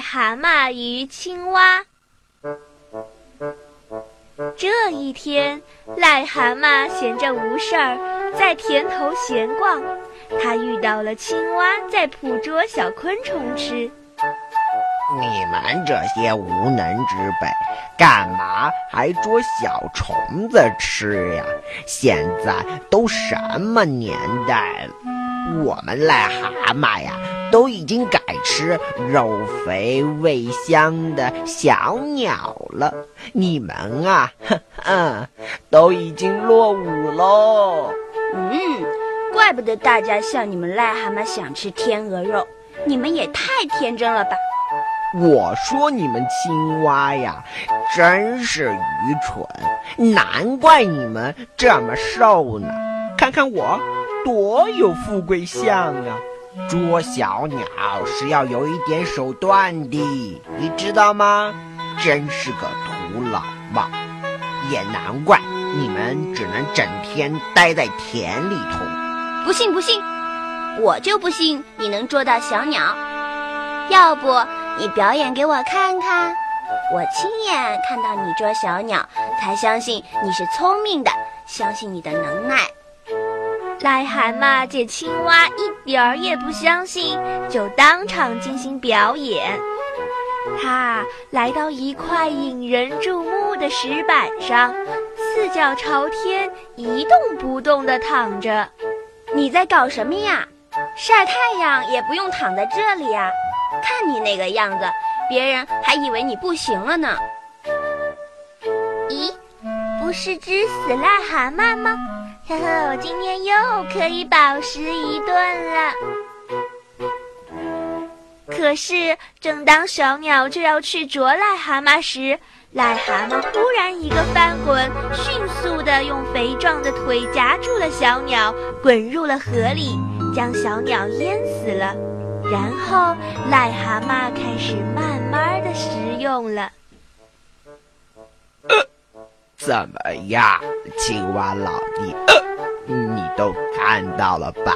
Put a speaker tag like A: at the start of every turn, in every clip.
A: 蛤蟆与青蛙。这一天，癞蛤蟆闲着无事儿，在田头闲逛。他遇到了青蛙，在捕捉小昆虫吃。
B: 你们这些无能之辈，干嘛还捉小虫子吃呀？现在都什么年代了？我们癞蛤蟆呀，都已经改吃肉肥味香的小鸟了。你们啊，哼哼，都已经落伍喽。
C: 嗯，怪不得大家笑你们癞蛤蟆想吃天鹅肉，你们也太天真了吧！
B: 我说你们青蛙呀，真是愚蠢，难怪你们这么瘦呢。看看我，多有富贵相啊！捉小鸟是要有一点手段的，你知道吗？真是个徒劳嘛！也难怪你们只能整天待在田里头。
C: 不信不信，我就不信你能捉到小鸟。要不？你表演给我看看，我亲眼看到你捉小鸟，才相信你是聪明的，相信你的能耐。
A: 癞蛤蟆见青蛙一点儿也不相信，就当场进行表演。他来到一块引人注目的石板上，四脚朝天，一动不动地躺着。
C: 你在搞什么呀？晒太阳也不用躺在这里呀！看你那个样子，别人还以为你不行了呢。
A: 咦，不是只死癞蛤蟆吗？呵呵，我今天又可以饱食一顿了。可是，正当小鸟就要去啄癞蛤蟆时，癞蛤蟆忽然一个翻滚，迅速的用肥壮的腿夹住了小鸟，滚入了河里，将小鸟淹死了。然后，癞蛤蟆开始慢慢的食用了。
B: 怎么样，青蛙老弟？呃你都看到了吧？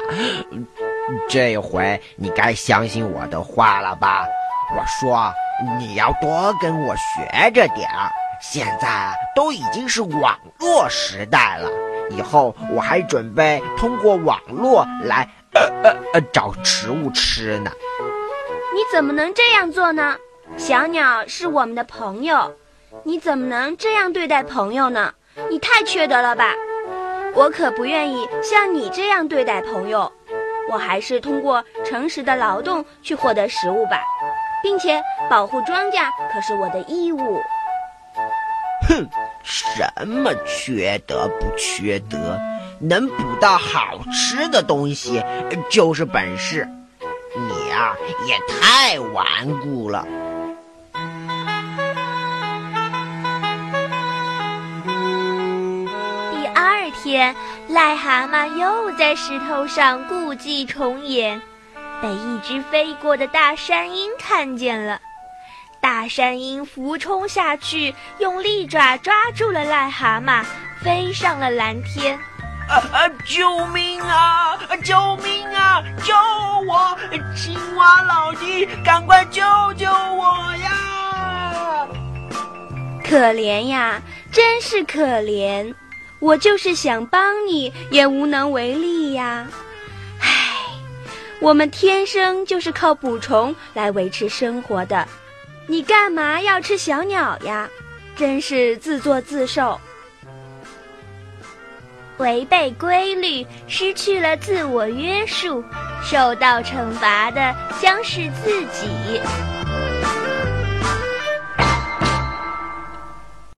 B: 这回你该相信我的话了吧？我说你要多跟我学着点儿。现在，都已经是网络时代了，以后我还准备通过网络来。呃呃呃，找食物吃呢？
C: 你怎么能这样做呢？小鸟是我们的朋友，你怎么能这样对待朋友呢？你太缺德了吧！我可不愿意像你这样对待朋友，我还是通过诚实的劳动去获得食物吧，并且保护庄稼可是我的义务。
B: 哼，什么缺德不缺德？能捕到好吃的东西就是本事，你啊也太顽固了。
A: 二天，癞蛤蟆又在石头上故伎重演，被一只飞过的大山鹰看见了。大山鹰俯冲下去，用利爪抓住了癞蛤蟆，飞上了蓝天。
B: 啊啊！救命啊！救命啊！救我！青蛙老弟，赶快救救我呀！
C: 可怜呀，真是可怜！我就是想帮你，也无能为力呀。唉，我们天生就是靠捕虫来维持生活的，你干嘛要吃小鸟呀？真是自作自受。
A: 违背规律，失去了自我约束，受到惩罚的将是自己。